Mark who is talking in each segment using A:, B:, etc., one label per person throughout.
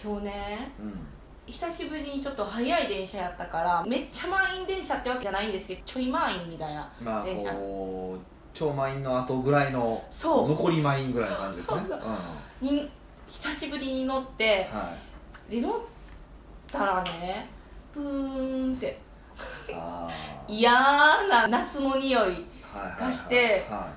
A: 今日ね
B: うん。
A: 久しぶりにちょっと早い電車やったからめっちゃ満員電車ってわけじゃないんですけどちょい満員みたいな
B: まあ
A: 電車。
B: こう超満員の後ぐらいの
A: そう。
B: 残り満員ぐらいの感じですね。
A: 久しぶりに乗ってで乗ったらねプーンって。嫌な夏の匂い
B: はいはいはい
A: がして
B: は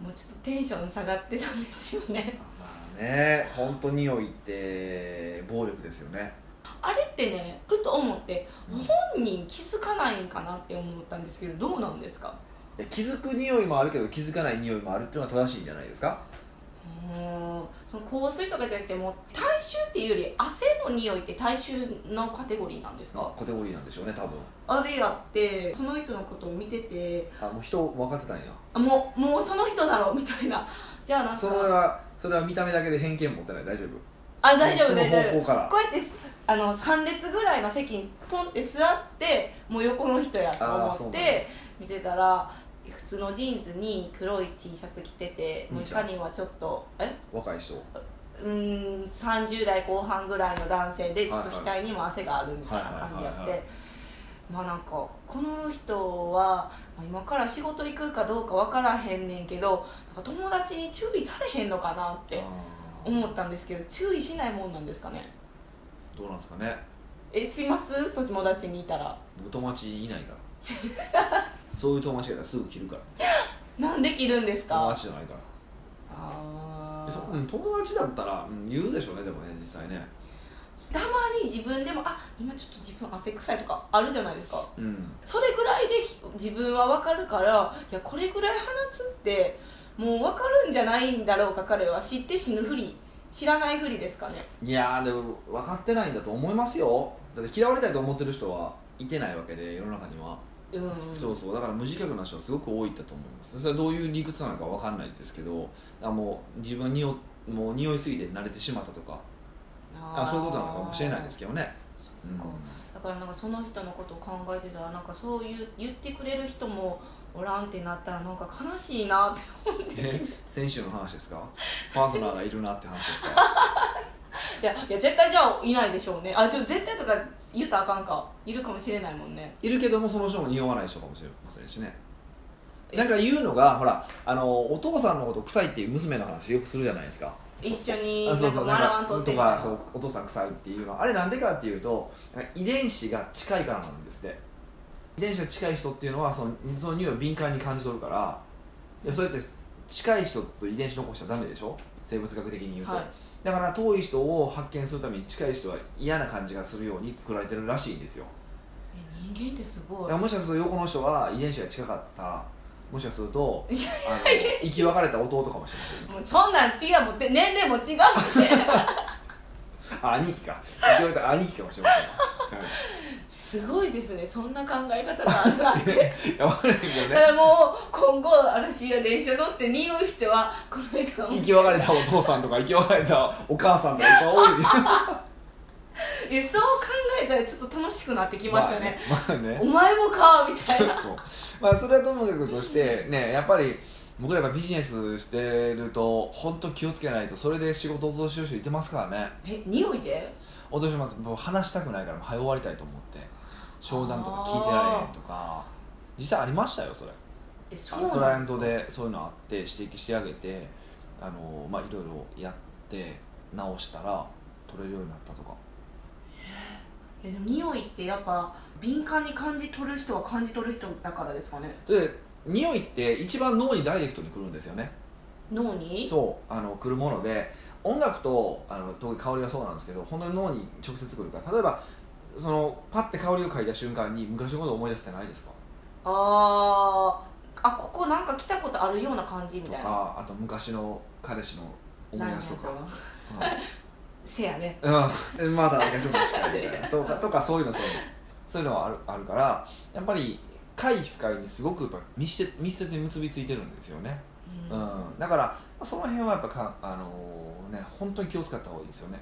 B: い
A: もうちょっとテンション下がってたんですよね。
B: まあね。本当匂いって暴力ですよね。
A: あれってねふと思って
B: うん。
A: 本人気づかないんかなって思ったんですけどどうなんですか？
B: いや気づく匂いもあるけど気づかない匂いもあるっていうのは正しいんじゃないですか？
A: うーんその香水とかじゃなくてもう体臭っていうより汗の匂いって体臭のカテゴリーなんですか？
B: カテゴリーなんでしょうね多分。
A: あれやってその人のことを見てて
B: あもう人分かってたんや。
A: あもうもうその人だろうみたいなじゃあなんか。
B: そそれはそれは見た目だけで偏見持ってない。大丈夫。
A: あ大丈夫大丈夫。こうやってすあの3列ぐらいの席にポンって座ってもう横の人やと思って見てたら普通のジーンズに黒い T シャツ着ててもういかにはちょっとえ？
B: 若い人。
A: うーん30代後半ぐらいの男性でちょっと額にも汗があるみたいな感じやってまあなんかこの人はまあ今から仕事行くかどうか分からへんねんけどなんか友達に注意されへんのかなって思ったんですけど注意しないもんなんですかね？
B: どうなんですかね？
A: えします？友達にいたら。
B: 僕友達いないから。そういう友達がいたらすぐ切るから。
A: なんで着るんです
B: 友
A: か
B: 達じゃないから。
A: あ
B: えそ
A: ー
B: うん友達だったら、うん、言うでしょうねでもね実際ね
A: たまに自分でもあ今ちょっと自分汗臭いとかあるじゃないですか。
B: うん。
A: それぐらいでひ自分は分かるからいやこれぐらい放つってもう分かるんじゃないんだろうか彼は。知って死ぬふり知らないふりですかね。
B: いやーでも分かってないんだと思いますよ。だって嫌われたいと思ってる人はいてないわけで世の中には、
A: うん。
B: そうそう。だから無自覚な人はすごく多いんだと思います。それはどういう理屈なのか分かんないですけどあもう自分におもう匂いすぎて慣れてしまったとかあそういうことなのかもしれないですけどね、うん。
A: かだからなんかその人のことを考えてたらなんかそういう言ってくれる人もおらんってなったらなんか悲しいなって
B: え？先週の話ですか？パートナーがいるなって話ですか？
A: じゃあいや絶対じゃあいないでしょうね。あちょ絶対とか言ったらあかんか。いるかもしれないもんね。
B: いるけどもその人も匂わない人かもしれませんしね。
A: え
B: なんか言うのがほらあのお父さんのこと臭いっていう娘の話よくするじゃないですか
A: 一緒に
B: あ
A: なんか笑わんとって
B: とかそうお父さん臭いっていうのはあれなんでかっていうと遺伝子が近いからなんですって。遺伝子が近い人っていうのはそのその匂いを敏感に感じ取るからいやそうやって近い人と遺伝子残しちゃダメでしょ？生物学的に言うと、
A: はい。
B: だから遠い人を発見するために近い人は嫌な感じがするように作られてるらしいんですよ。
A: え人間ってすごい。
B: もしかすると横の人は遺伝子が近かったもしかするとあの生き別れた弟かもしれません。
A: もうそんなん違うもん。で年齢も違うって。
B: あ兄貴か。生き別れた兄貴かもしれません、はい。
A: すごいですね。そんな考え方があるなんて。
B: いや分からないけどね。
A: だからもう今後私が電車乗って匂う人はこの人がもう。
B: 生き別れたお父さんとか生き別れたお母さんとかいっぱい多い
A: えそう考えたらちょっと楽しくなってきましたね,、
B: まあね,、まあね。
A: お前もかみたいな。
B: まあそれはともかくとしてねやっぱり僕らやっぱビジネスしてると本当気をつけないとそれで仕事を落としる人いてますからね。
A: え匂いで？
B: 落とします？もう話したくないから早終わりたいと思って。商談とか聞いてられへんとか。実際ありましたよそれ。
A: えそう
B: クライアントでそういうのあって指摘してあげてあのまあいろいろやって直したら取れるようになったとか
A: えでも匂いってやっぱ敏感に感じ取る人は感じ取る人だからですかね？
B: で匂いって一番脳にダイレクトに来るんですよね。
A: 脳に？
B: そうあの来るもので音楽とあの特に香りはそうなんですけど本当に脳に直接来るから。例えばそのパッて香りを嗅いだ瞬間に昔のことを思い出してないですか？
A: あーあここなんか来たことあるような感じみ
B: と
A: たいな。
B: かあと昔の彼氏の思い出すとか
A: せやね。
B: うん、うん、まだ逆もしかりみたいなとかとかそういうのそういうのそういうのはあるあるからやっぱり快不快にすごくやっぱ密接密接に結びついてるんですよね、
A: う
B: うん。ん、だからその辺はやっぱかあのね本当に気を使った方がいいですよね。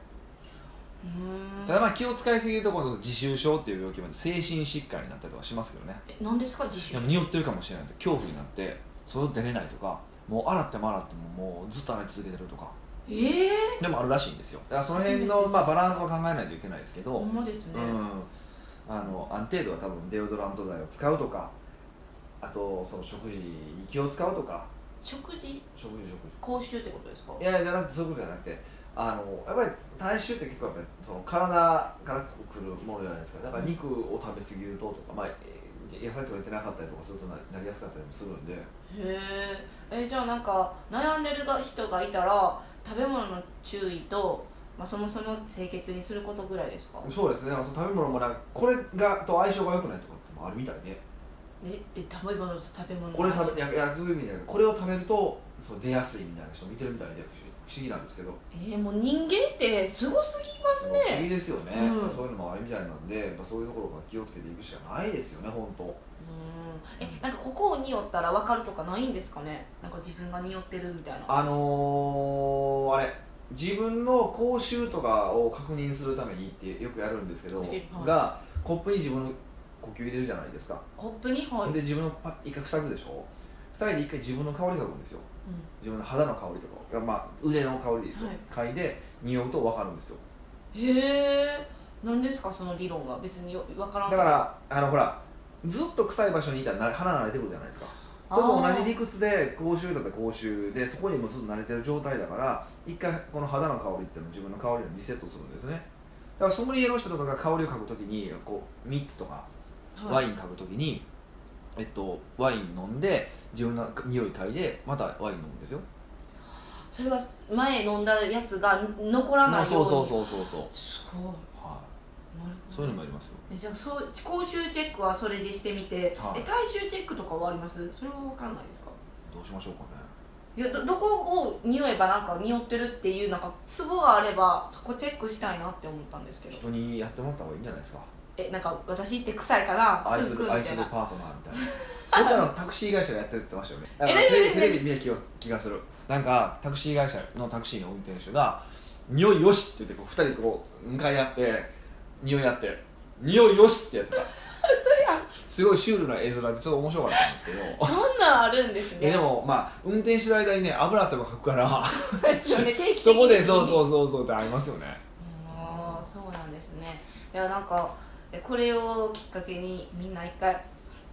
B: ただまあ気を使いすぎると今度自習症っていう病気まで精神疾患になったりとかしますけどね。
A: え何ですか自習
B: でも匂ってるかもしれないと恐怖になって外出れないとかもう洗っても洗ってももうずっと洗い続けてるとか
A: ええ
B: でもあるらしいんですよ。だからその辺の、まあ、バランスを考えないといけないですけど、
A: ほんまですね、
B: うん、あのある程度は多分デオドラント剤を使うとかあとその食事に気を使うとか。
A: 食事？
B: 食事食
A: 口臭ってことですか？
B: 事いやじゃなくてそういうことじゃなくてあのやっぱり体臭って結構やっぱりその体からくるものじゃないですか。だから肉を食べ過ぎるととか、まあ、えー野菜取れてなかったりとかするとななりやすかったりもするんで。
A: へええじゃあなんか悩んでる人がいたら食べ物の注意と、まあ、そもそも清潔にすることぐらいですか？
B: そうですね。だからその食べ物もなんかこれがと相性が良くないとかってもあるみたいね
A: ええ食べ物と食べ物の
B: これ食べいやいやそういう意味じゃないこれを食べるとそう出やすいみたいな人見てるみたいで不思議なんですけど。
A: えー、もう人間ってすごすぎます
B: 不思議
A: ね
B: ですよね、
A: うん。
B: そういうのもあるみたいなんで、まあ、そういうところから気をつけていくしかないですよね本当。
A: うん。えなんかここを匂ったら分かるとかないんですかね？なんか自分が匂ってるみたいな。
B: あのー、あれ。自分の口臭とかを確認するためにってよくやるんですけど、
A: はい。
B: がコップに自分の呼吸入れるじゃないですか、
A: コップに？はい、
B: で自分のパッ一回塞ぐでしょ？塞いで一回自分の香り嗅ぐんですよ。
A: うん。
B: 自分の肌の香りとかまあ腕の香りですよ、
A: はい。
B: 嗅いで匂うと分かるんですよ。
A: へえ何ですかその理論は別によ分からん
B: だからあのほらずっと臭い場所にいたらな鼻慣れてくるじゃないですか。それと同じ理屈で口臭だったら口臭でそこにもずっと慣れてる状態だから一回この肌の香りっていうのを自分の香りをリセットするんですね。だからソムリエの人とかが香りを嗅ぐときにこう3つとかワ
A: はい。
B: イン嗅ぐときに、えっと、ワイン飲んで自分の匂い嗅いでまたワイン飲むんですよ
A: それは前飲んだやつが残らないように。
B: そうそうそうそうそう、
A: すごい。
B: はい、そういうのもありますよ。
A: えじゃあそう口臭チェックはそれでしてみて、
B: はい。
A: え体臭チェックとかはあります？それは分かんないですか？
B: どうしましょうかね。
A: いやどどこを匂えばなんか匂ってるっていうなんかツボがあればそこチェックしたいなって思ったんですけど。
B: 人にやってもらった方がいいんじゃないですか？
A: えなんか私って臭いかな
B: 愛する愛するパートナーみたいな。僕らのタクシー会社がやってるって言ってましたよね。テレビ見た気が気がするなんかタクシー会社のタクシーの運転手が「匂いよし!」って言ってこう2人こう向かい合って匂い合って「匂いよし!」ってやってた。すごいシュールな絵面でちょっと面白かったんですけど。
A: そんなんあるんですね。
B: えでもまあ運転してる間にね油汗もかくから
A: そ
B: こでそうそうそうそうってありますよね。
A: ああそうなんですね。いやなんかえこれをきっかけにみんな一回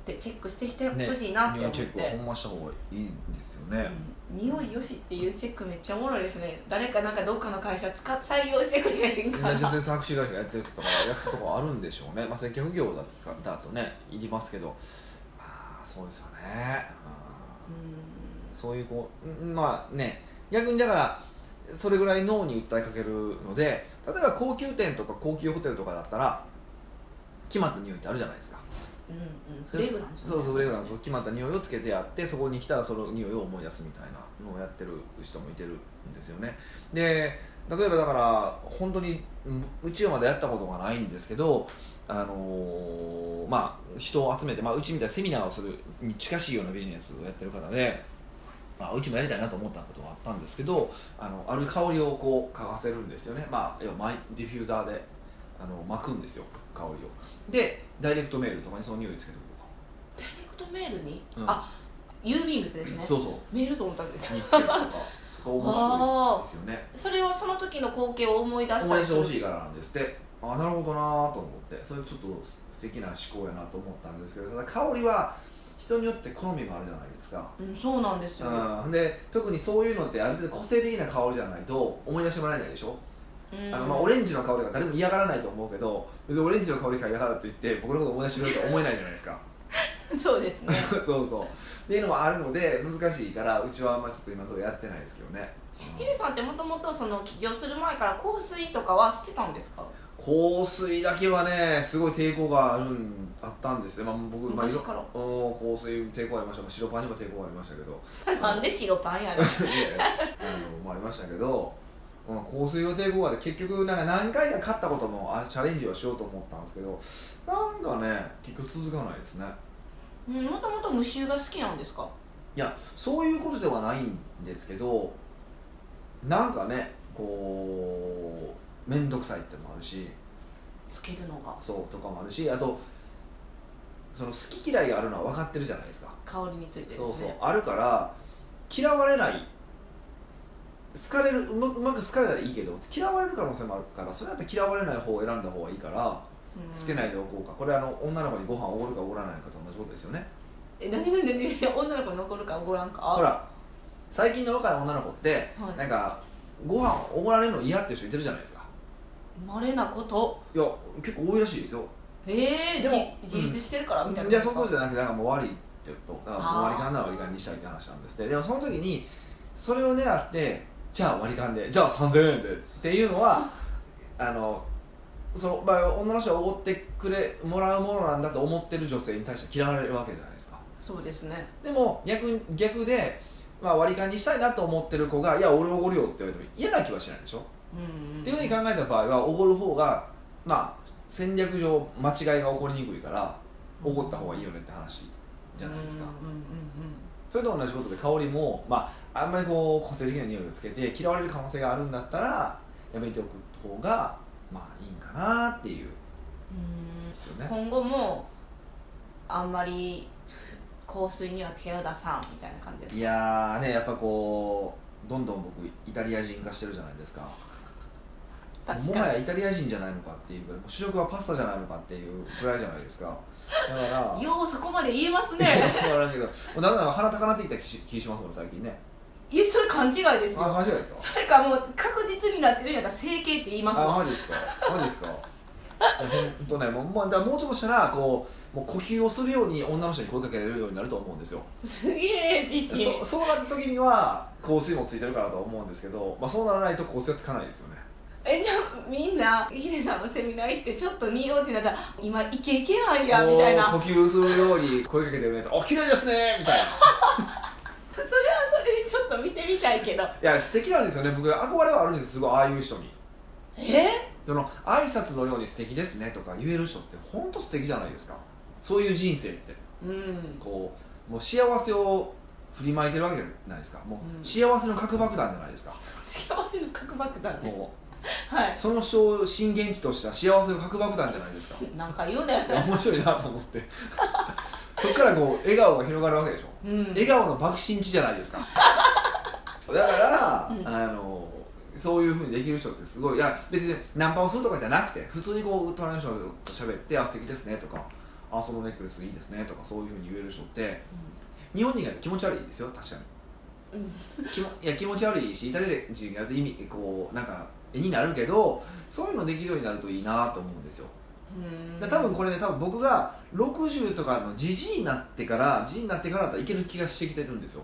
A: でチェックしてきてほしいなって思って、
B: 匂いチェックはほんました方がいいんですよね、
A: うん匂いよしっていうチェックめっちゃおもろいですね。誰かなんかどっかの会社使っ採用してくれへんかな
B: いや実際タクシー会社がやってるとかやってるとこあるんでしょうね、まあ、接客業だだとねいりますけど。まあそうですよね、うん。
A: うん
B: そういうこううんまあね。逆にだからそれぐらい脳に訴えかけるので例えば高級店とか高級ホテルとかだったら決まった匂いってあるじゃないですか
A: うんうんフレグランス
B: そうそうレグランス決まった匂いをつけてやってそこに来たらその匂いを思い出すみたいなのをやってる人もいてるんですよねで例えばだから本当にうんうちはまだやったことがないんですけどあのーまあ人を集めて、まあ、うちみたいなセミナーをするに近しいようなビジネスをやってる方で、まあ、うちもやりたいなと思ったことがあったんですけどあのある香りをこう嗅がせるんですよね、まあ、要はマイディフューザーであの巻くんですよ香りをでダイレクトメールとかにその匂いつけておくとか。
A: ダイレクトメールに、
B: うん。
A: あ郵便物ですね。
B: そうそう。
A: メールと思ったんです。
B: につけるとか面白いですよね。
A: それはその時の光景を思い出した
B: 思い出してほ
A: い
B: しいからなんですって。あなるほどなと思って。それちょっと素敵な思考やなと思ったんですけどただ香りは人によって好みもあるじゃないですか、
A: うん、そうなんですよ、
B: うん、で特にそういうのってある程度個性的な香りじゃないと思い出してもらえないでしょ、
A: うん
B: あのまあ、オレンジの香りが誰も嫌がらないと思うけど別にオレンジの香りが嫌がると言って僕のこと思い出してくれるとは思えないじゃないですか。
A: そうですね。
B: そうそう。っていうのもあるので難しいからうちはまあちょっと今のところやってないですけどね。
A: ヒデさんってもともとその起業する前から香水とかはしてたんですか？
B: 香水だけはねすごい抵抗があるんあったんですね、まあ、僕、
A: 昔から。
B: うん香水抵抗ありました、まあ、白パンにも抵抗ありましたけど。
A: なんで白パンやねん。
B: いやいや。あのもありましたけど、うん、香水の抵抗があって結局なんか何回か買ったこともあれチャレンジはしようと思ったんですけどなんかね結局続かないですね。
A: うんもともと無臭が好きなんですか？
B: いやそういうことではないんですけどなんかねこう面倒くさいってのもあるし
A: つけるのが。
B: そうとかもあるしあとその好き嫌いがあるのは分かってるじゃないですか。
A: 香りについてね。
B: そうそうあるから嫌われない好かれるうまうまく好かれたらいいけど嫌われる可能性もあるからそれだったら嫌われない方を選んだ方がいいからつけないでおこうか。これあの女の子にご飯おごるかおごらないかと同じことですよね。
A: え何何何女の子に残るかおごらんか？
B: ほら最近の若い女の子って
A: はい。
B: なんかご飯おごられるの嫌っていう人いてるじゃないですか。
A: まれなこと。
B: いや結構多いらしいですよ。
A: ええ
B: でも
A: 自自立してるからみたいな
B: じゃあそこじゃなくてなんかもう悪いってと。だからもう割り勘なら割り勘にしたいって話なんですって。でもその時にそれを狙ってじゃあ割り勘でじゃあ3000円でっていうのはあのそのまあ、女の人がおごってくれもらうものなんだと思ってる女性に対して嫌われるわけじゃないですか。
A: そうですね。
B: でも逆逆で、まあ、割り勘にしたいなと思ってる子が「いや俺おごるよ」って言われても嫌な気はしないでしょ、
A: うんうん。
B: っていうふうに考えた場合はおごる方がまあ戦略上間違いが起こりにくいからおごった方がいいよねって話じゃないですか、
A: うんうんうん。
B: それと同じことで香りも、まあ、あんまりこう個性的な匂いをつけて嫌われる可能性があるんだったらやめておく方がまあいいんかなっていう。
A: うん。
B: ですよね。
A: 今後もあんまり香水には手を出さんみたいな感じです
B: いやーねやっぱこうどんどん僕イタリア人化してるじゃないですか。
A: 確
B: もはや
A: か
B: イタリア人じゃないのかっていう主食はパスタじゃないのかっていうくらいじゃないですか。だから
A: に ようそこまで言えますね。
B: だからだけどもうだんだん鼻高なってきた気しますもん最近ね
A: いやそれ勘違いです
B: あ
A: よ
B: マジですか？
A: それかもう確実になってるんやったら整形って言います
B: あ
A: わ
B: マジですか？マジですか？いやほんとねもう,、まあ、だもうちょっとしたらこうもう呼吸をするように女の人に声かけられるようになると思うんですよ。
A: すげえ自信。
B: そそうなった時には香水もついてるかなとは思うんですけど、まあ、そうならないと香水はつかないですよね。
A: えじゃあみんなヒデさんのセミナー行ってちょっと匂うってなったら今イケイケなんやみたいな。
B: 呼吸するように声かけてくれて「お綺麗ですね」みたいな。
A: そ れと見てみたいけど。
B: いや素敵なんですよね。僕憧れはあるんですすごいああいう人に。
A: え？
B: その挨拶のように素敵ですねとか言える人って本当素敵じゃないですか。そういう人生って。
A: うん。
B: こうもう幸せを振りまいてるわけじゃないですか。も
A: う
B: 幸せの核爆弾じゃないですか、
A: 幸せの核爆弾ね。
B: も
A: は
B: うその人を震源地とした幸せの核爆弾じゃないですか。
A: い なんか言うね。
B: 面白いなと思って。そこからこう笑顔が広がるわけでしょ。
A: うん。
B: 笑顔の爆心地じゃないですかだから、
A: うん
B: あのそういうふうにできる人ってすごいいや別にナンパをするとかじゃなくて普通にこう隣の人と喋って「あ素敵ですね」とか「あそのネックレスいいですね」とかそういうふうに言える人って日本人が気持ち悪いですよ確か
A: うん。
B: に気もいや気持ち悪いしイタリア人がやると意味こうなんか絵になるけどそういうのできるようになるといいなと思うんですよ。多分これね多分僕が60とかのじじいになってからじじいになってからだったらいける気がしてきてるんですよ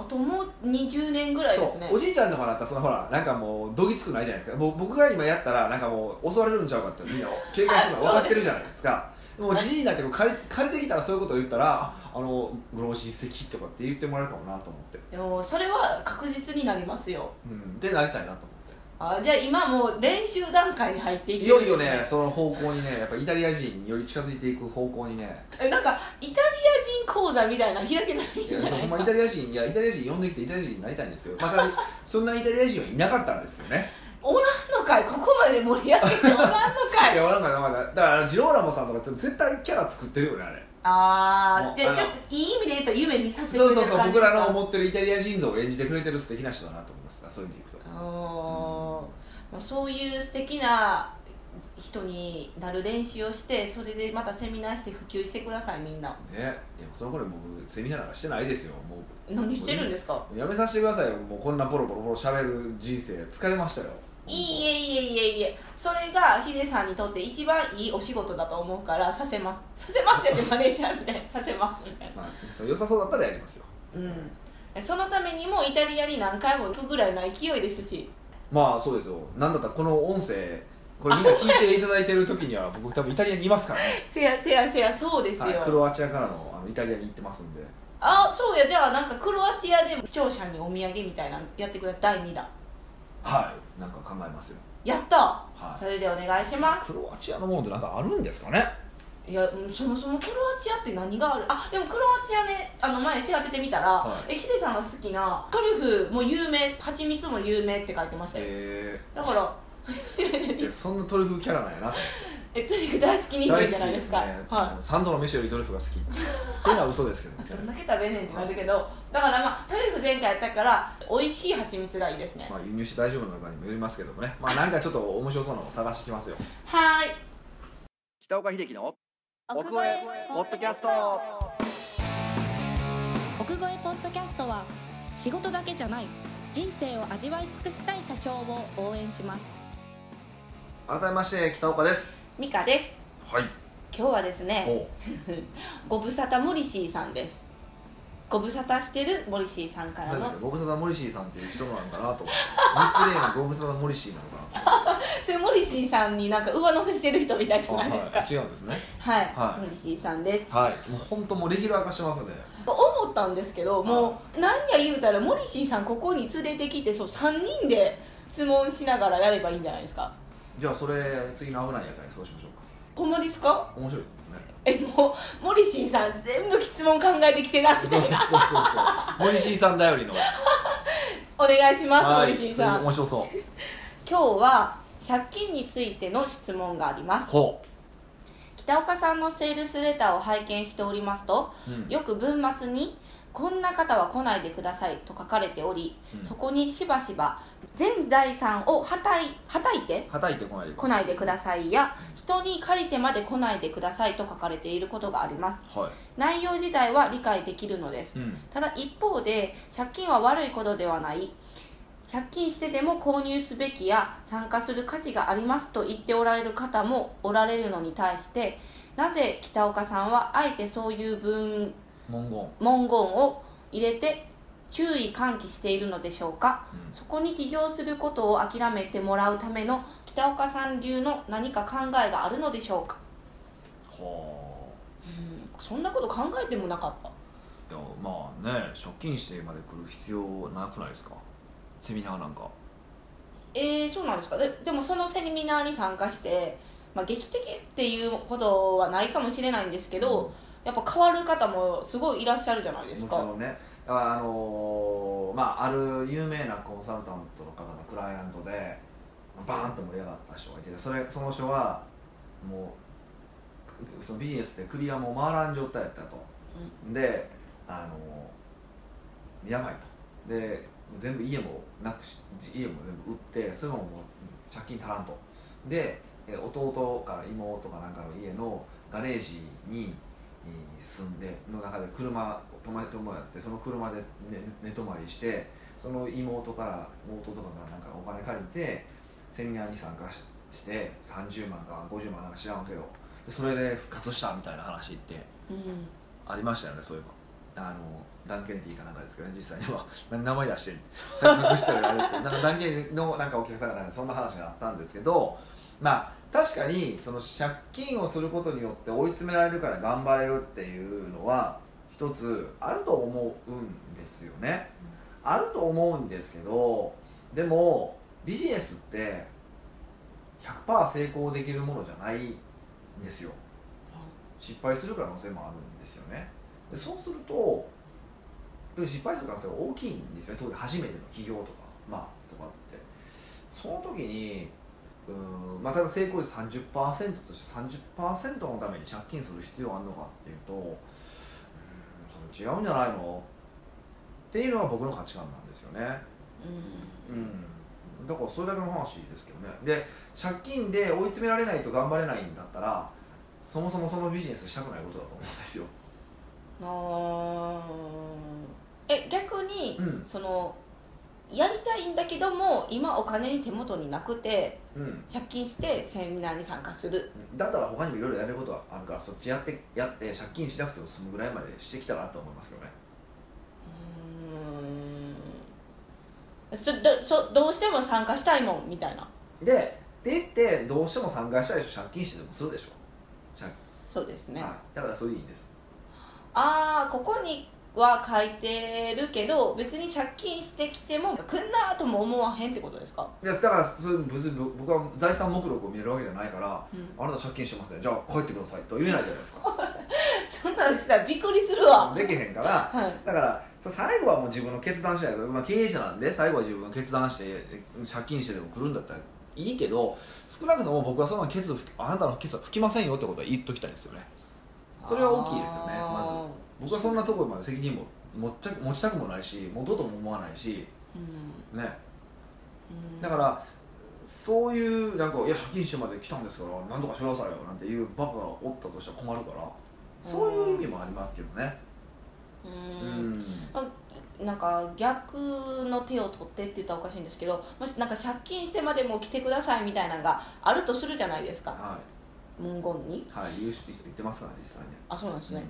A: あともう20年ぐらいですね。
B: おじいちゃんとかだったらそのほらなんかもうどぎつくないじゃないですか。もう僕が今やったらなんかもう襲われるんちゃうかってみんな警戒するの分かってるじゃないですか。もうじじいになって借り借りてきたらそういうことを言ったらああのご老人素敵とかって言ってもらえるかもなと思って。
A: でもそれは確実になりますよ。
B: うんでなりたいなと思って
A: あじゃあ今もう練習段階に入ってい
B: いよいよねその方向にねやっぱイタリア人により近づいていく方向にね。
A: えなんかイタリア人講座みたいなの開けたらいいんじゃないですか？
B: イタリア人いやイタリア人呼んできてイタリア人になりたいんですけどまたそんなイタリア人はいなかったんですけどね
A: おらんのかい。ここまで盛り上げておらんのかい。
B: いやなんかなんかだからジローラモさんとかって絶対キャラ作ってるよねあれ。
A: あ
B: あ
A: じゃあちょっといい意味で言うと夢見させて
B: そうそうそう僕らの
A: 思
B: 思ってるイタリア人像を演じてくれてる素敵な人だなと思いますそういう意味でいくと。
A: まあ、そういう素敵な人になる練習をしてそれでまたセミナーして普及してくださいみんな。
B: ね。いやその頃僕セミナーなんかしてないですよもう。
A: 何してるんですか？
B: やめさせてくださいよ。もうこんなポロポロポロ喋る人生疲れましたよ
A: いいえいえいえいえ。それがヒデさんにとって一番いいお仕事だと思うからさせますさせますよってマネージャーみたいな させますみたいな。
B: まあ良さそうだったらやりますよ。
A: うん。そのためにもイタリアに何回も行くぐらいの勢いですし。
B: まあそうですよ。なんだったらこの音声これみんな聞いていただいてる時には 僕多分イタリアにいますからね、
A: せやせやせやそうですよ、
B: はい、クロアチアからのあのイタリアに行ってますんで。
A: あそうやじゃあなんかクロアチアで視聴者にお土産みたいなのやってくれ第2弾
B: はい。なんか考えますよ。
A: やった、
B: はい。
A: それでお願いします。
B: クロアチアのものってなんかあるんですかね？
A: いやうんそもそもクロアチアって何がある？あでもクロアチアねあの前調べてみたら、
B: は
A: えヒデさんが好きなトリュフも有名蜂蜜も有名って書いてましたよ。
B: え
A: だから
B: そんなトリュフキャラなんやな
A: えトリュフ大好き人間じゃないですか。
B: ね。
A: は
B: 三度の飯よりドリフが好き。っていうのは嘘ですけど
A: いどんだけ食べんねんってなるけど。だからまあトリュフ前回やったから美味しい蜂蜜がいいですね。
B: まあ輸入して大丈夫なのかにもよりますけどもね。まあなんかちょっと面白そうなのを探してきますよ。
A: はーい。
B: 北岡秀樹の
C: 奥越えポッドキャスト。奥越えポッドキャストは仕事だけじゃない人生を味わい尽くしたい社長を応援します。
B: 改めまして北岡です
A: ミカです。
B: はい。
A: 今日はですね
B: お。
A: ご無沙汰モリシーさんです。ご無沙汰してるモリシーさんからの
B: そうですよご無沙汰モリシーさんっていう人なのかなと。思ってニックネームご無沙汰モリシーなのかなと。
A: それモリシーさんになんか上乗せしてる人みたいじゃないですか。
B: はい、違うんですね。
A: はい、
B: はい。
A: モリシーさんです。
B: はい。もう本当もうレギュラー化してますので
A: 思ったんですけどもう何や言うたらモリシーさんここに連れてきてそう3人で質問しながらやればいいんじゃないですか
B: じゃあそれ次の危ないやからにそうしましょうか。
A: ほんまですか？
B: 面白いね。
A: えもうモリシーさん全部質問考えてきてなみたいな
B: そうそうそうそう。モリシーさん頼りの。
A: お願いします、
B: はい
A: モリシーさん。
B: 面白そう。
A: 今日は借金についての質問があります。
B: ほ
A: 北岡さんのセールスレターを拝見しておりますと
B: う、うん、
A: よく文末に「こんな方は来ないでください」と書かれており、
B: うん。
A: そこにしばしば全財産をはたいはたいて
B: はたいてこないで
A: 来ないでくださいや人に借りてまで来ないでくださいと書かれていることがあります。
B: は
A: 内容自体は理解できるのです。
B: い、うん、
A: ただ一方で借金は悪いことではない。借金してでも購入すべきや参加する価値がありますと言っておられる方もおられるのに対してなぜ北岡さんはあえてそういう文
B: 文言、
A: 文言を入れて注意喚起しているのでしょうか？
B: うん。
A: そこに起業することを諦めてもらうための北岡さん流の何か考えがあるのでしょうか？
B: は
A: うん。そんなこと考えてもなかった。
B: あいやまあね借金してまで来る必要なくないですか？セミナーなんか。
A: えー、そうなんですか？ででもそのセミナーに参加して、まあ、劇的っていうことはないかもしれないんですけど、やっぱ変わる方もすごいいらっしゃるじゃないですか。
B: もちろんねだからあのーまあある有名なコンサルタントの方のクライアントでバーンと盛り上がった人がいてそれその人はもうそのビジネスで首がもう回らん状態やったと、であのーやばいと。で全部家もなくし家も全部売ってそれももう借金足らんと。でえ弟か妹かなんかの家のガレージにえー住んでの中で車泊まり泊まってその車で寝寝泊まりしてその妹から妹とかがなんかお金借りてセミナーに参加しして30万か50万なんか知らんけどでそれで復活したみたいな話って
A: うん。
B: ありましたよねそういえば。あのダン・ケネディかなんかですけどね実際には。何 名前出して隠 したらあれですけど。なんかダン・ケネディのなんかお客さんがそんな話があったんですけどまあ確かにその借金をすることによって追い詰められるから頑張れるっていうのは一つあると思うんですよね、あると思うんですけどでもビジネスって100%成功できるものじゃないんですよ。失敗する可能性もあるんですよね。でそうするとで失敗する可能性が大きいんですよね。特に初めての起業とかまあとかって。その時にうーんまあ例えば成功率30%として30%のために借金する必要があるのかっていうとうーんそれ違うんじゃないのっていうのが僕の価値観なんですよね。うん。だからそれだけの話ですけどね。で借金で追い詰められないと頑張れないんだったらそもそもそのビジネスしたくないことだと思うんですよ。
A: あー。え逆に、
B: うん。
A: そのやりたいんだけども今お金に手元になくて
B: うん。
A: 借金してセミナーに参加する。
B: だったら他にもいろいろやれることがあるからそっちやってやって借金しなくても済むぐらいまでしてきたらと思いますけどね。
A: うーん。そどそどうしても参加したいもんみたいな。
B: でって言ってどうしても参加したい人借金してでもするでしょ、借
A: そうですね、
B: はい、だからそれでいいんです。
A: ああここには書いてるけど別に借金してきても来んなとも思わへんってことですか、
B: いやだからそれ別に僕は財産目録を見れるわけじゃないから
A: うん、
B: あなた借金してますね。じゃあ帰ってくださいとは言えないじゃないですか。
A: そんなんしたらびっくりするわ。
B: できへんから
A: はい。
B: だから最後はもう自分の決断しないと、まあ、経営者なんで最後は自分の決断して借金してでも来るんだったらいいけど少なくとも僕はそのケツあなたのケツは吹きませんよってことは言っときたいんですよね。それは大きいですよねまず。
A: あ
B: 僕はそんなところまで責任も持っちゃ持ちたくもないし持とうとも思わないし
A: ーうん。
B: ね。
A: うん。
B: だからそういうなんかいや借金してまで来たんですから何とかしてくださいよなんていうバカがおったとしたら困るからそういう意味もありますけどね。
A: う
B: うん。ん
A: なんか逆の手を取ってって言ったらおかしいんですけどもしなんか借金してまでも来てくださいみたいなのがあるとするじゃないですか。
B: は
A: 文言に。
B: いはい。言ってますからね実際ね
A: あそうなんですね、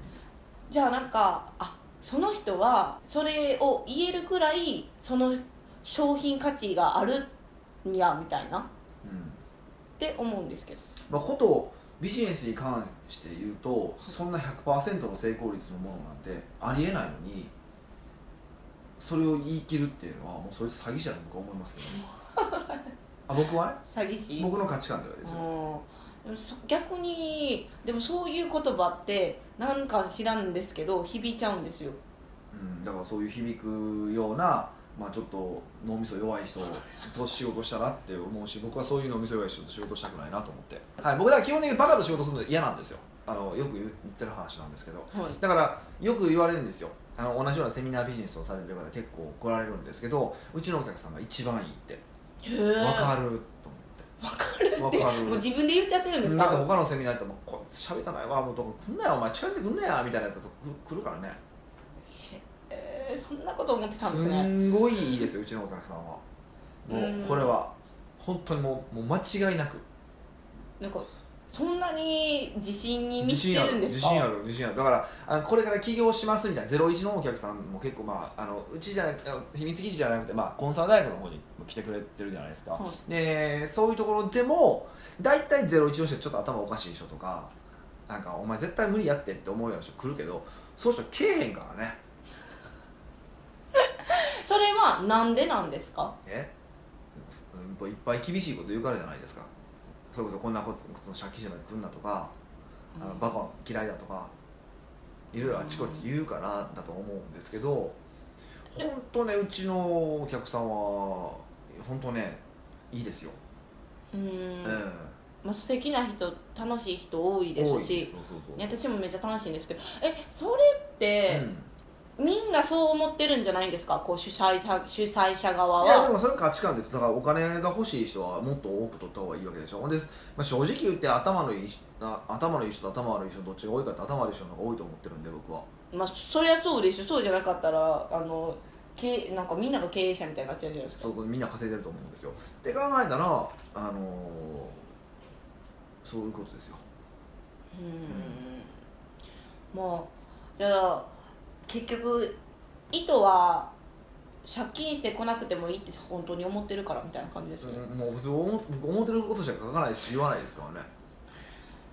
A: じゃあなんかあその人はそれを言えるくらいその商品価値があるんやみたいな。っ
B: うん。
A: て思うんですけど。
B: まあ、ことビジネスに関して言うとそんな100%の成功率のものなんてありえないのにそれを言い切るっていうのはもうそれ詐欺師だと僕は思いますけどね。あ僕はね？
A: 詐欺師？
B: 僕の価値観ではですよ、
A: 逆にでもそういう言葉ってなんか知らんですけど響いちゃうんですよ。
B: うん、だからそういう響くような、まあ、ちょっと脳みそ弱い人と仕事したらって思うし僕はそういう脳みそ弱い人と仕事したくないなと思って、はい、僕だから基本的にバカと仕事するの嫌なんですよ。あのよく言ってる話なんですけど。
A: はい。
B: だからよく言われるんですよ。あの同じようなセミナービジネスをされてる方結構来られるんですけどうちのお客さんが一番いいって。分かるって
A: 分かるって。もう自分で言っちゃってるんですか
B: だって他のセミナー行ってもこいつ喋ったないわもうどこ来んなよお前近づいてくんなやみたいなやつだと来るからね。
A: えーそんなこと思ってたんです
B: す
A: ね
B: んごいいいですようちのお客さんは。も
A: うん。
B: うこれは本当にもうもう間違いなく。
A: なんかそんなに自信に満ちて
B: る
A: るんですか？
B: 自信ある自信ある。だからあのこれから起業しますみたいな01のお客さんも結構まああのうちじゃなく秘密基地じゃなくて、まあ、コンサル大学の方に来てくれてるじゃないですか、
A: は
B: でそういうところでも大体01の人ちょっと頭おかしい人とかなんかお前絶対無理やってって思うような人来るけどそういう人来えへんからね。
A: それはなんでなんですか？
B: え？うんいっぱい厳しいこと言うからじゃないですかそれこそこんなことその借金してまで来んなとか、あのバカ嫌いだとかいろいろあちこち言うからだと思うんですけど本当ねうちのお客さんは本当ねいいですよ、
A: うん。
B: うん。
A: まあ、素敵な人楽しい人多いですし私もめっちゃ楽しいんですけどえそれって、みんなそう思ってるんじゃないんですか？こう主催者主催者側
B: うん、いやで
A: は
B: もそれ価値観です。だからお金が欲しい人はもっと多く取った方がいいわけでしょ。で、まあ、正直言って頭のいい頭のいい人と頭悪い人どっちが多いかって頭悪い人の方が多いと思ってるんで僕は。
A: まあそりゃそうでしょ。そうじゃなかったらあの経なんかみんなが経営者みたいになっちゃうじゃないですか。
B: そこみんな稼いでると思うんですよ。って考えたらあのーそういうことですよ。
A: うん。まあじゃあ結局意図は借金してこなくてもいいって本当に思ってるからみたいな感じですね、
B: もう思僕思ってることしか書かないし言わないですからね、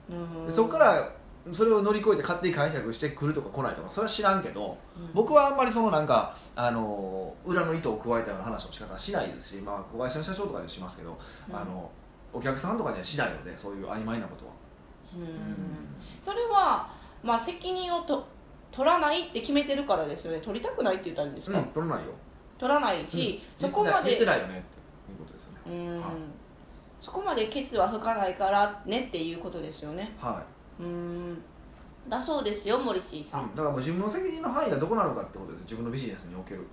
A: うん。
B: でそこからそれを乗り越えて勝手に解釈してくるとか来ないとかそれは知らんけど
A: うん。
B: 僕はあんまりそのなんかあの裏の意図を加えたような話の仕方はしないですし、まあ、子会社の社長とかにはしますけど、
A: うん。
B: あのお客さんとかにはしないのでそういう曖昧なことは、
A: うん。それはまあ責任をと取らないって決めてるからですよね。取りたくないって言ったんですか、
B: うん、取らないよ。
A: 取らないし、
B: うん。
A: そこまで
B: 言ってないよねっていうことですよね。
A: うん、
B: はい。
A: そこまでケツは吹かないからねっていうことですよね。
B: はい。
A: うん。だそうですよ森氏さん、
B: うん。だからもう自分の責任の範囲がどこなのかってことです自分のビジネスにおける。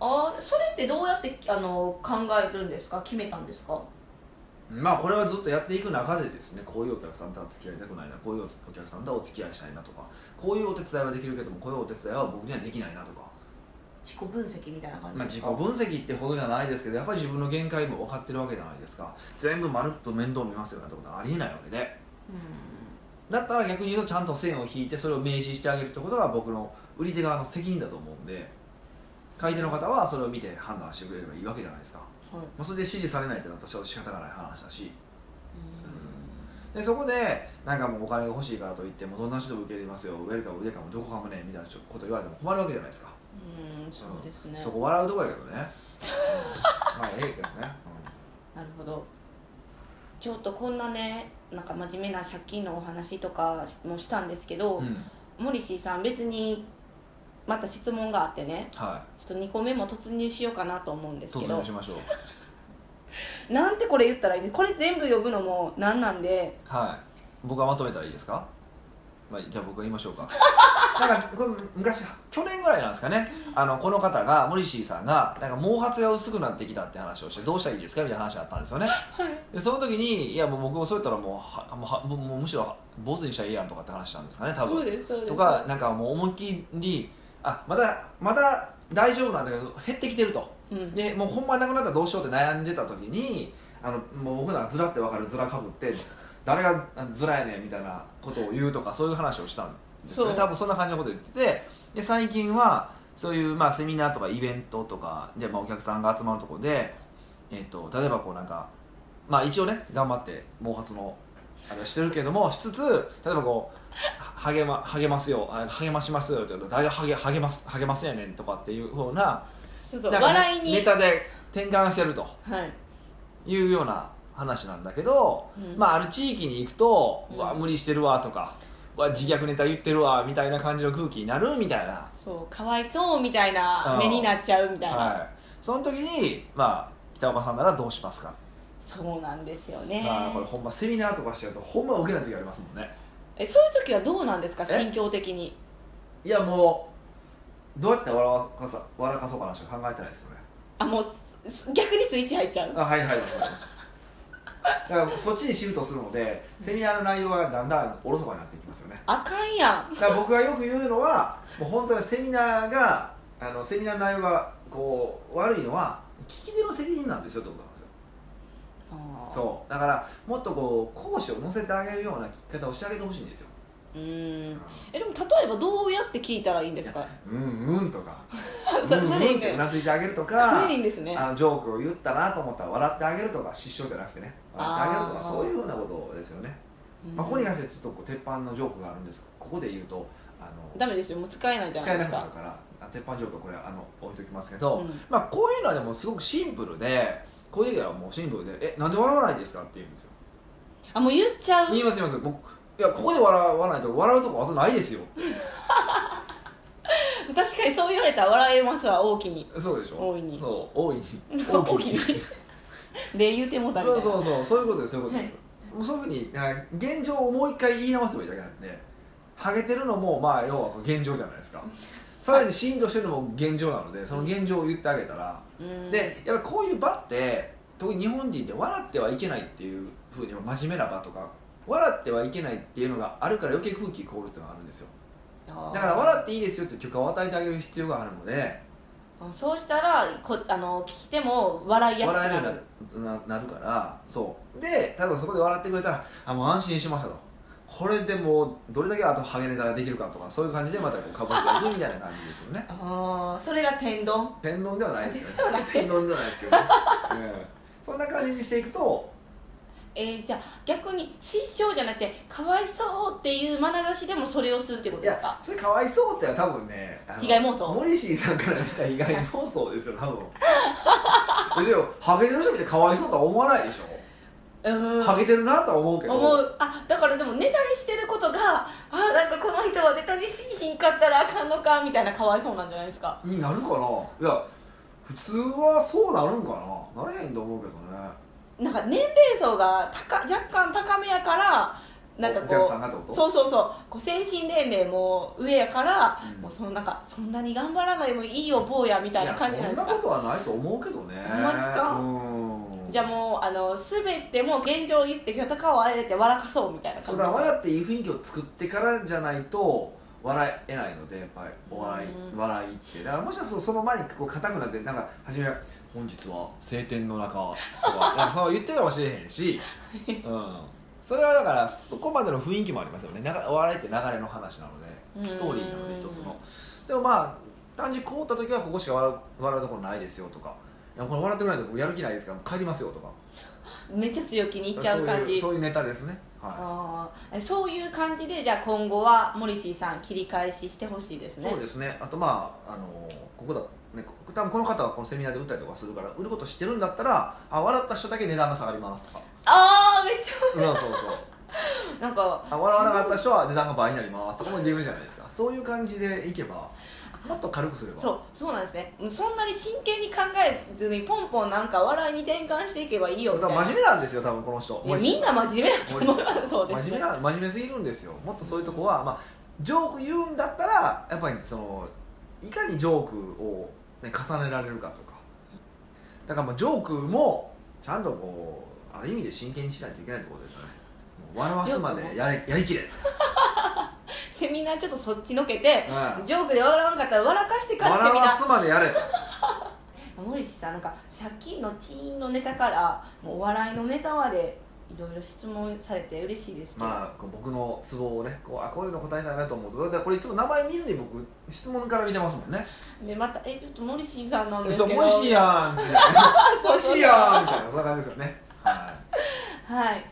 A: あそれってどうやってあの考えるんですか？決めたんですか？
B: まあこれはずっとやっていく中でですねこういうお客さんとは付き合いたくないなこういうお客さんとはお付き合いしたいなとかこういうお手伝いはできるけどもこういうお手伝いは僕にはできないなとか、
A: 自己分析みたいな感じ
B: まあ、自己分析ってほどじゃないですけどやっぱり自分の限界も分かってるわけじゃないですか。全部まるっと面倒見ますよなんてことはありえないわけで。だったら逆に言うとちゃんと線を引いてそれを明示してあげるってことが僕の売り手側の責任だと思うんで買い手の方はそれを見て判断してくれればいいわけじゃないですか、
A: うんはい。
B: まあ、それで指示されないってなったら仕方がない話だし。
A: うん
B: でそこでなんかもうお金が欲しいからといってもうどんな人も受け入れますよウェルカム腕かもどこかもねみたいなこと言われても困るわけじゃないですか。
A: うんそうですね、
B: そこ笑うとこやけどね、う んまあええけどね、
A: なるほど。ちょっとこんなねなんか真面目な借金のお話とかもしたんですけど、
B: うん。うん、
A: モリシーさん別にまた質問があってね
B: は
A: ちょっと2個目も突入しようかなと思う
B: い
A: んですけど。
B: 突入しましょう
A: なんてこれ言ったらいい？のこれ全部読むのもなんなんで？
B: はい。僕がまとめたらいいですか、まあ、じゃあ僕が言いましょうか。なんかこれ昔去年ぐらいなんですかね。あのこの方がモリシーさんがなんか毛髪が薄くなってきたって話をしてどうしたらいいですか？みたいな話があったんですよね。でその時にいやもう僕もそうやったらもうはもうはもうもうむしろ坊主にしたらいいやんとかって話したんですかね多分。
A: そうですそうです。
B: とかなんかもう思いっきりあまだまだ大丈夫なんだけど減ってきてると。
A: うん。
B: でもうほんまなくなったらどうしようって悩んでた時にあのもう僕なんかずらって分かるずらかぶって 誰がずらやねんみたいなことを言うとかそういう話をしたんですよね。多分そんな感じのこと言っててで最近はそういう、まあ、セミナーとかイベントとかで、まあ、お客さんが集まるところで、えっと例えばこうなんかまあ一応ね頑張って毛髪のあれをしてるけどもしつつ例えばこうは励ま励ますよ。あ励ましますよ。って言うと誰が励励ます励ますやねんとかっていうふうな
A: そうそう。笑いに。
B: ネタで転換してると。
A: はい。
B: いうような話なんだけど、
A: うん。
B: まあある地域に行くと「
A: う
B: わ無理してるわ」とか「うわ自虐ネタ言ってるわ」みたいな感じの空気になるみたいな、
A: そうかわいそうみたいな目になっちゃうみたいな、
B: はい、その時にまあ北岡さんならどうしますか、
A: そうなんですよね、
B: まあこれほんまセミナーとかしちゃうとほんま受けない時ありますもんね
A: えそういう時はどうなんですか？
B: え？
A: 心境的に。
B: いやもうどうやって笑わかさ笑かそうかなしか考えてないですよね。
A: あもうす逆にスイッチ入っちゃう？
B: あはいはいそうです。だからそっちにシフトするのでセミナーの内容はだんだんおろそかになっていきますよね。
A: あかんやん。
B: だから僕がよく言うのはもう本当にセミナーがあのセミナーの内容がこう悪いのは聞き手の責任なんですよってことそう。だからもっとこう講師を乗せてあげるような聞き方をしてあげてほしいんですよ。
A: うーん。えでも例えばどうやって聞いたらいいんですか？
B: うん。うんとか。うんうんうなずいてあげると
A: そ
B: か
A: れいいんですね。
B: あのジョークを言ったなと思ったら笑ってあげるとか失笑じゃなくてね。笑ってあげるとかそういうふうなことですよね、まあ、ここに関してはちょっとこう鉄板のジョークがあるんですここで言うとあの
A: ダメですよ。もう使えないじゃな
B: 使え
A: いですか。
B: なくなるからあ鉄板ジョークはこれあの置いときますけど、
A: うん。
B: まあ、こういうのはでもすごくシンプルでこういう時はもうシンプルで「えなんで笑わないんですか?」って言うんですよ。
A: あもう言っちゃう。
B: 言います言います。僕いやここで笑わないと笑うとこあとないですよ。
A: 確かにそう言われたら笑えますわ大きに。
B: そうでしょ。
A: 大いに。
B: そう大い に。
A: 大きに。例言うてもうたみたいな。
B: そうそうそうそういうことですそういうことです、もうそういうふうにあ現状をもう一回言い直せばいいだけなんでハゲてるのもまあ要は現状じゃないですかさらに振動してるのも現状なのでその現状を言ってあげたら、
A: うん。
B: でやっぱりこういう場って特に日本人って笑ってはいけないっていうふうに真面目な場とか笑ってはいけないっていうのがあるから余計空気凍るっていうのがあるんですよ。だから笑っていいですよって許可を与えてあげる必要があるので。
A: あそうしたらこあの聞き手も笑いやすく
B: 笑える
A: な
B: よう
A: る。
B: なるから。そう。で多分そこで笑ってくれたらあもう安心しましたとこれでもうどれだけあとハゲネタができるかとかそういう感じでまたこうかぶっていくみたいな感じですよね。
A: ああそれが天丼？
B: 天丼ではないですけど
A: 天丼じゃな
B: いですけど、ね ええ。そんな感じにしていくと。
A: えー、じゃあ逆に失笑じゃなくてかわいそうっていう眼差しでもそれをするってことですか？
B: それかわいそうってのは多分ね
A: 被害妄想。
B: モリシーさんから見た被害妄想ですよ多分。えでもハゲてる人見てかわいそうとは思わないでしょ、
A: うん
B: ハゲてるなとは思うけど。
A: 思う。あだからでもネタにしてることがあなんかこの人はネタにしひんかったらあかんのかみたいなかわいそうなんじゃないですか。
B: になるかな。いや普通はそうなるんかな。なれへんと思うけどね。
A: なんか年齢層が高若干高めやからなんか
B: お客さ
A: こ
B: んがってこと？
A: うそうそう。そうこう精神年齢も上やから、
B: うん。
A: もうそのなんかそんなに頑張らないでもいいよ坊やみたいな感じなんですか？
B: いやそんなことはないと思うけどね。
A: ほんまですか？
B: うん
A: じゃあもうあの全てもう現状を言って今日高をあえて笑かそうみたいな
B: そう
A: 感じです
B: だ。笑っていい雰囲気を作ってからじゃないと笑えないのでやっぱりお笑い
A: うん
B: 笑いってだ。からもしかするとその前にこう硬くなってなんか初めは「本日は晴天の中」とかそう言ってるかもしれへんし、うん、それはだからそこまでの雰囲気もありますよねお笑いって流れの話なのでストーリーなので一つのでもまあ単純に凍った時はここしか笑う笑うところないですよとかいやこれ笑ってくれないと僕やる気ないですか？ら帰りますよとか。
A: めっちゃ強気にいっちゃう感じ。
B: そういうネタですね。はい。
A: あそういう感じでじゃあ今後はモリシーさん切り返ししてほしいですね。
B: そうですね。あとまああのここだねこ多分この方はこのセミナーで売ったりとかするから売ること知ってるんだったらあ笑った人だけ値段が下がりますとか。
A: ああめっち
B: そうそうそう。
A: ゃなんか
B: あ笑わなかった人は値段が倍になりますとかもできるじゃないですか。そういう感じでいけば
A: あ
B: もっと軽くすれば。
A: そうそうなんですね。そんなに真剣に考えずにポンポンなんか笑いに転換していけばいいよみたいな。
B: 真面目なんですよ多分この人。
A: いやみんな真面目だと思う。そうですね。
B: 真面目な真面目すぎるんですよ。もっとそういうとこは、まあ、ジョーク言うんだったらやっぱりそのいかにジョークを、ね、重ねられるかとか。だからまあジョークもちゃんとこうある意味で真剣にしないといけないってことですよね。笑わすまでやれやりきれ、
A: セミナーちょっとそっちのけて
B: うん
A: ジョークで笑わんかったら笑かしてからセミナ
B: わすまでやれ。と
A: 森氏さんなんか借金のチーンのネタからもうお笑いのネタまでいろいろ質問されて嬉しいですけど、
B: まあこう僕のツボをねこうあこういうの答えたいなと思うとだからこれいつも名前見ずに僕質問から見てますもんね。
A: でまた「えちょっと森氏さんなんですけど」
B: そう、もしやんみたいな。もしやんみたいな、そんな感じですよね。は
A: はい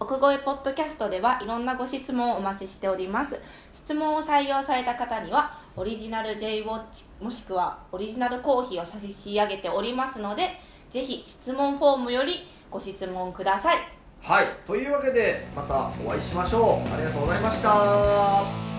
A: 奥越ポッドキャストではいろんなご質問をお待ちしております質問を採用された方にはオリジナル J ウォッチもしくはオリジナルコーヒーを差し上げておりますのでぜひ質問フォームよりご質問ください
B: はい、というわけで、またお会いしましょう。ありがとうございました。